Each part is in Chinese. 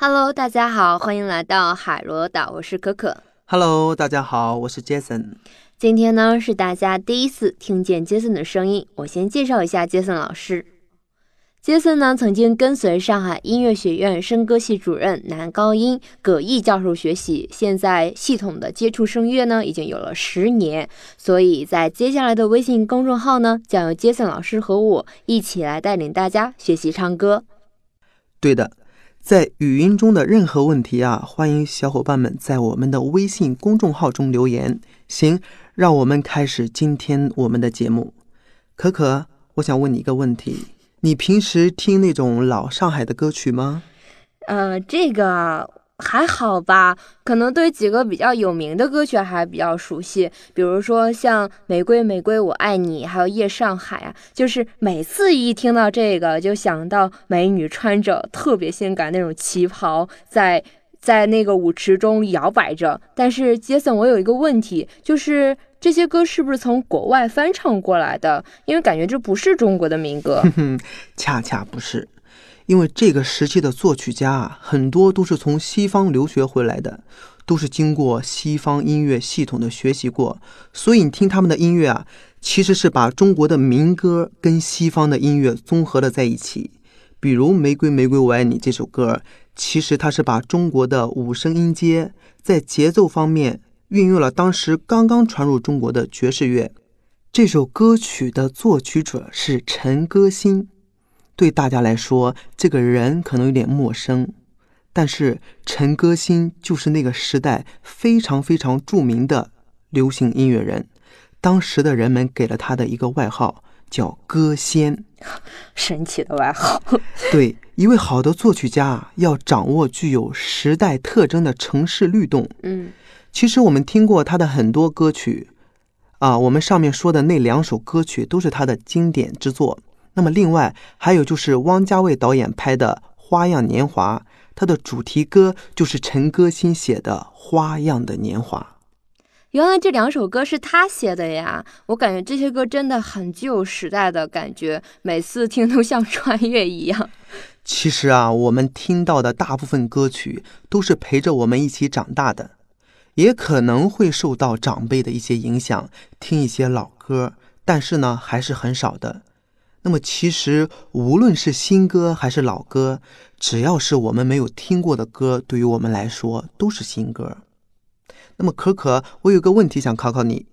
Hello，大家好，欢迎来到海螺岛，我是可可。Hello，大家好，我是 Jason。今天呢是大家第一次听见杰森的声音，我先介绍一下杰森老师。杰森呢曾经跟随上海音乐学院声歌系主任男高音葛毅教授学习，现在系统的接触声乐呢已经有了十年，所以在接下来的微信公众号呢，将由杰森老师和我一起来带领大家学习唱歌。对的，在语音中的任何问题啊，欢迎小伙伴们在我们的微信公众号中留言。行，让我们开始今天我们的节目。可可，我想问你一个问题：你平时听那种老上海的歌曲吗？呃，这个还好吧，可能对几个比较有名的歌曲还比较熟悉，比如说像《玫瑰玫瑰我爱你》，还有《夜上海》啊，就是每次一听到这个，就想到美女穿着特别性感那种旗袍在。在那个舞池中摇摆着，但是杰森，我有一个问题，就是这些歌是不是从国外翻唱过来的？因为感觉这不是中国的民歌。恰恰不是，因为这个时期的作曲家啊，很多都是从西方留学回来的，都是经过西方音乐系统的学习过，所以你听他们的音乐啊，其实是把中国的民歌跟西方的音乐综合了在一起。比如《玫瑰玫瑰我爱你》这首歌，其实它是把中国的五声音阶在节奏方面运用了当时刚刚传入中国的爵士乐。这首歌曲的作曲者是陈歌辛，对大家来说，这个人可能有点陌生，但是陈歌辛就是那个时代非常非常著名的流行音乐人，当时的人们给了他的一个外号叫“歌仙 ”。神奇的外号。对，一位好的作曲家要掌握具有时代特征的城市律动。嗯，其实我们听过他的很多歌曲，啊，我们上面说的那两首歌曲都是他的经典之作。那么另外还有就是汪家卫导演拍的《花样年华》，它的主题歌就是陈歌辛写的《花样的年华》。原来这两首歌是他写的呀！我感觉这些歌真的很具有时代的感觉，每次听都像穿越一样。其实啊，我们听到的大部分歌曲都是陪着我们一起长大的，也可能会受到长辈的一些影响，听一些老歌，但是呢，还是很少的。那么，其实无论是新歌还是老歌，只要是我们没有听过的歌，对于我们来说都是新歌。那么，可可，我有个问题想考考你，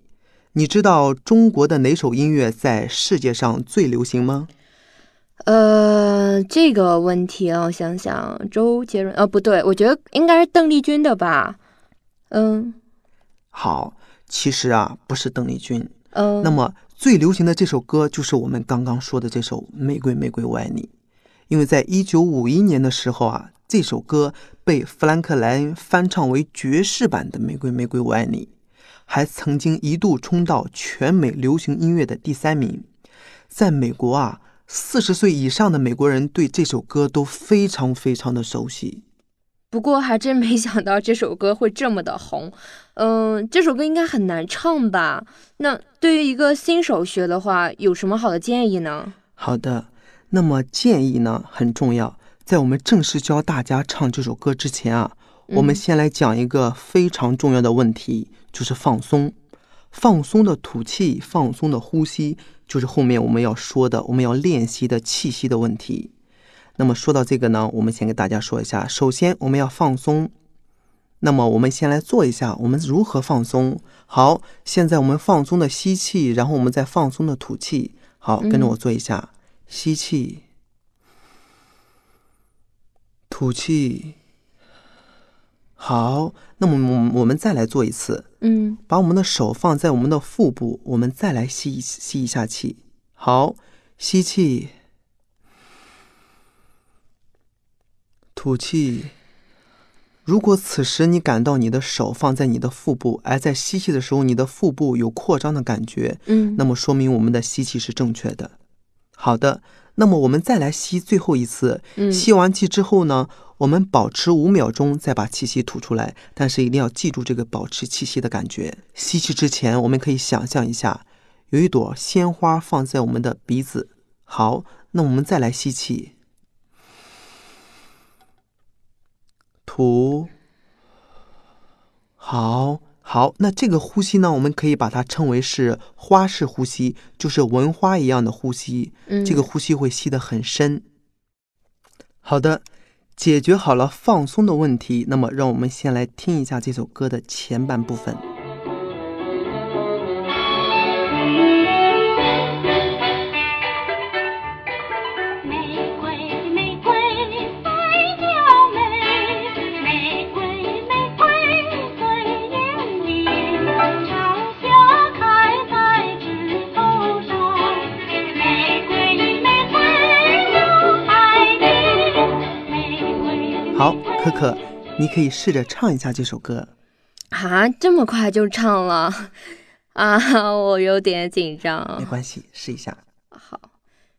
你知道中国的哪首音乐在世界上最流行吗？呃，这个问题啊，我想想，周杰伦，呃，不对，我觉得应该是邓丽君的吧。嗯，好，其实啊，不是邓丽君。嗯，那么最流行的这首歌就是我们刚刚说的这首《玫瑰玫瑰我爱你》，因为在一九五一年的时候啊，这首歌被弗兰克莱恩翻唱为爵士版的《玫瑰玫瑰我爱你》，还曾经一度冲到全美流行音乐的第三名。在美国啊，四十岁以上的美国人对这首歌都非常非常的熟悉。不过还真没想到这首歌会这么的红。嗯，这首歌应该很难唱吧？那对于一个新手学的话，有什么好的建议呢？好的，那么建议呢很重要。在我们正式教大家唱这首歌之前啊，我们先来讲一个非常重要的问题，就是放松。放松的吐气，放松的呼吸，就是后面我们要说的，我们要练习的气息的问题。那么说到这个呢，我们先给大家说一下，首先我们要放松。那么我们先来做一下，我们如何放松？好，现在我们放松的吸气，然后我们再放松的吐气。好，跟着我做一下，吸气，吐气。好，那么我我们再来做一次，嗯，把我们的手放在我们的腹部，我们再来吸吸一下气。好，吸气，吐气。如果此时你感到你的手放在你的腹部，而在吸气的时候你的腹部有扩张的感觉，嗯，那么说明我们的吸气是正确的。好的，那么我们再来吸最后一次。嗯吸完气之后呢，我们保持五秒钟，再把气息吐出来。但是一定要记住这个保持气息的感觉。吸气之前，我们可以想象一下，有一朵鲜花放在我们的鼻子。好，那我们再来吸气，吐。好，好，那这个呼吸呢，我们可以把它称为是花式呼吸，就是闻花一样的呼吸。嗯，这个呼吸会吸得很深。好的，解决好了放松的问题，那么让我们先来听一下这首歌的前半部分。你可以试着唱一下这首歌。啊，这么快就唱了 啊，我有点紧张没。关系，试一下。好，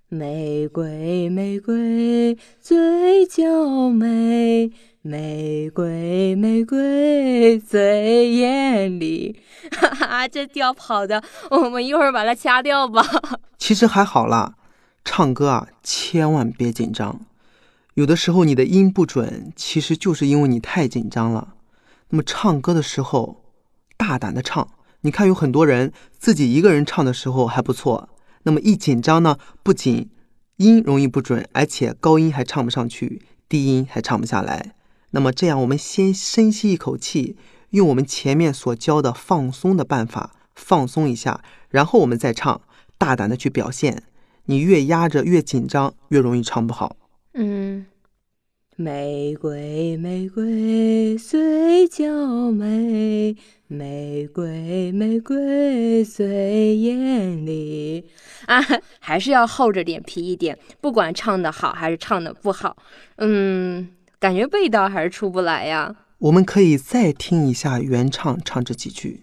玫瑰，玫瑰最娇美，玫瑰，玫瑰最艳丽。哈哈，这调跑的，我们一会儿把它掐掉吧。其实还好啦，唱歌啊，千万别紧张。有的时候你的音不准，其实就是因为你太紧张了。那么唱歌的时候，大胆的唱。你看，有很多人自己一个人唱的时候还不错，那么一紧张呢，不仅音容易不准，而且高音还唱不上去，低音还唱不下来。那么这样，我们先深吸一口气，用我们前面所教的放松的办法放松一下，然后我们再唱，大胆的去表现。你越压着越紧张，越容易唱不好。嗯，玫瑰，玫瑰最娇美，玫瑰，玫瑰最艳丽。啊，还是要厚着脸皮一点，不管唱的好还是唱的不好，嗯，感觉味道还是出不来呀。我们可以再听一下原唱唱这几句。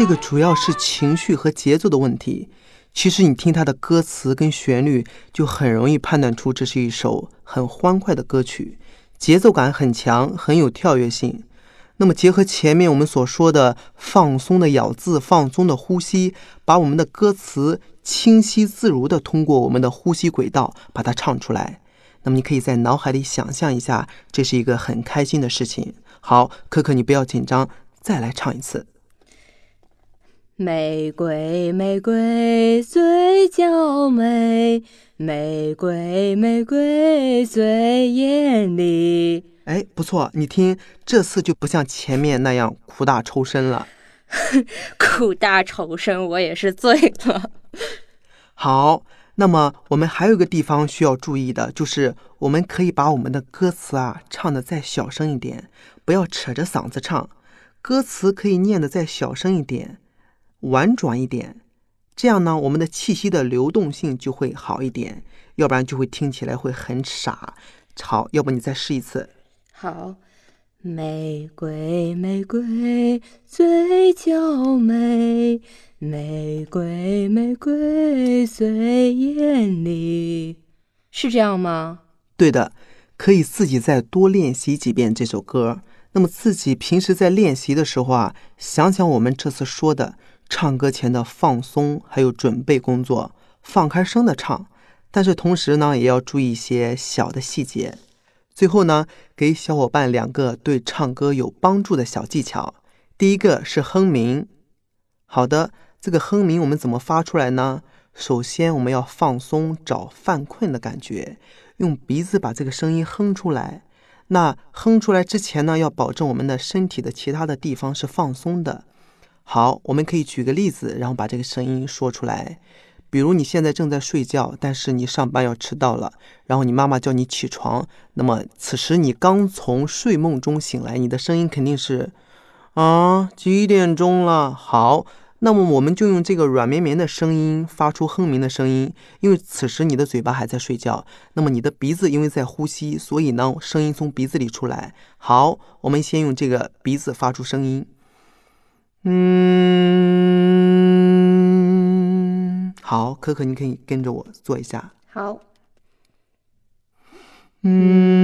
这个主要是情绪和节奏的问题。其实你听它的歌词跟旋律，就很容易判断出这是一首很欢快的歌曲，节奏感很强，很有跳跃性。那么结合前面我们所说的放松的咬字、放松的呼吸，把我们的歌词清晰自如的通过我们的呼吸轨道把它唱出来。那么你可以在脑海里想象一下，这是一个很开心的事情。好，可可你不要紧张，再来唱一次。玫瑰，玫瑰最娇美，玫瑰，玫瑰最艳丽。哎，不错，你听，这次就不像前面那样苦大仇深了。苦大仇深，我也是醉了。好，那么我们还有一个地方需要注意的，就是我们可以把我们的歌词啊唱的再小声一点，不要扯着嗓子唱，歌词可以念的再小声一点，婉转一点，这样呢，我们的气息的流动性就会好一点，要不然就会听起来会很傻。好，要不你再试一次。好，玫瑰，玫瑰最娇美，玫瑰，玫瑰最艳丽，是这样吗？对的，可以自己再多练习几遍这首歌。那么自己平时在练习的时候啊，想想我们这次说的唱歌前的放松，还有准备工作，放开声的唱。但是同时呢，也要注意一些小的细节。最后呢，给小伙伴两个对唱歌有帮助的小技巧。第一个是哼鸣。好的，这个哼鸣我们怎么发出来呢？首先我们要放松，找犯困的感觉，用鼻子把这个声音哼出来。那哼出来之前呢，要保证我们的身体的其他的地方是放松的。好，我们可以举个例子，然后把这个声音说出来。比如你现在正在睡觉，但是你上班要迟到了，然后你妈妈叫你起床，那么此时你刚从睡梦中醒来，你的声音肯定是，啊，几点钟了？好，那么我们就用这个软绵绵的声音发出哼鸣的声音，因为此时你的嘴巴还在睡觉，那么你的鼻子因为在呼吸，所以呢，声音从鼻子里出来。好，我们先用这个鼻子发出声音，嗯，好，可可，你可以跟着我做一下，好，嗯，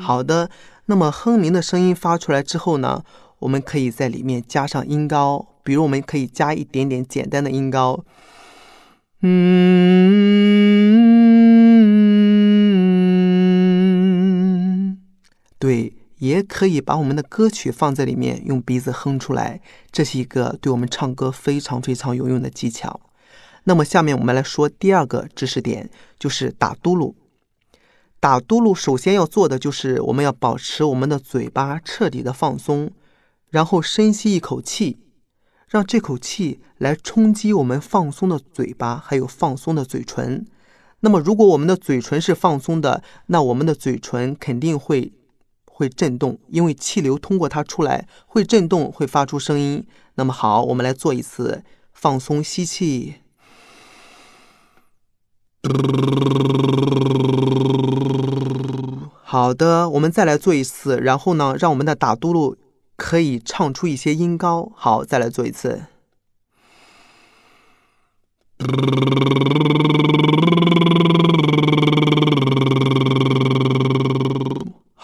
好的。那么哼鸣的声音发出来之后呢，我们可以在里面加上音高，比如我们可以加一点点简单的音高，嗯，对，也可以把我们的歌曲放在里面，用鼻子哼出来，这是一个对我们唱歌非常非常有用的技巧。那么下面我们来说第二个知识点，就是打嘟噜。打嘟噜首先要做的就是我们要保持我们的嘴巴彻底的放松，然后深吸一口气，让这口气来冲击我们放松的嘴巴，还有放松的嘴唇。那么如果我们的嘴唇是放松的，那我们的嘴唇肯定会会震动，因为气流通过它出来会震动，会发出声音。那么好，我们来做一次放松吸气。好的，我们再来做一次，然后呢，让我们的打嘟噜可以唱出一些音高。好，再来做一次。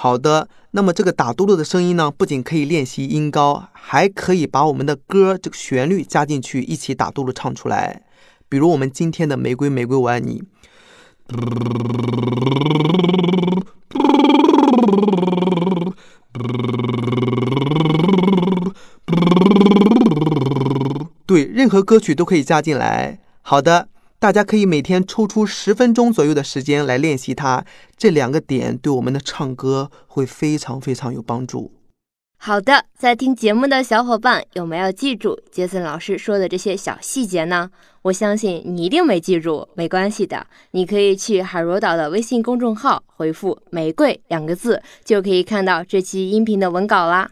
好的，那么这个打嘟噜的声音呢，不仅可以练习音高，还可以把我们的歌这个旋律加进去，一起打嘟噜唱出来。比如我们今天的《玫瑰玫瑰我爱你》。对，任何歌曲都可以加进来。好的，大家可以每天抽出十分钟左右的时间来练习它。这两个点对我们的唱歌会非常非常有帮助。好的，在听节目的小伙伴有没有记住杰森老师说的这些小细节呢？我相信你一定没记住，没关系的，你可以去海螺岛的微信公众号回复“玫瑰”两个字，就可以看到这期音频的文稿啦。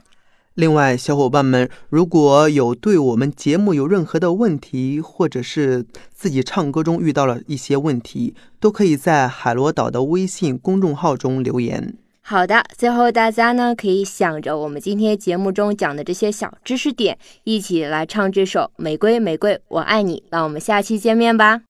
另外，小伙伴们如果有对我们节目有任何的问题，或者是自己唱歌中遇到了一些问题，都可以在海螺岛的微信公众号中留言。好的，最后大家呢可以想着我们今天节目中讲的这些小知识点，一起来唱这首《玫瑰玫瑰我爱你》。让我们下期见面吧。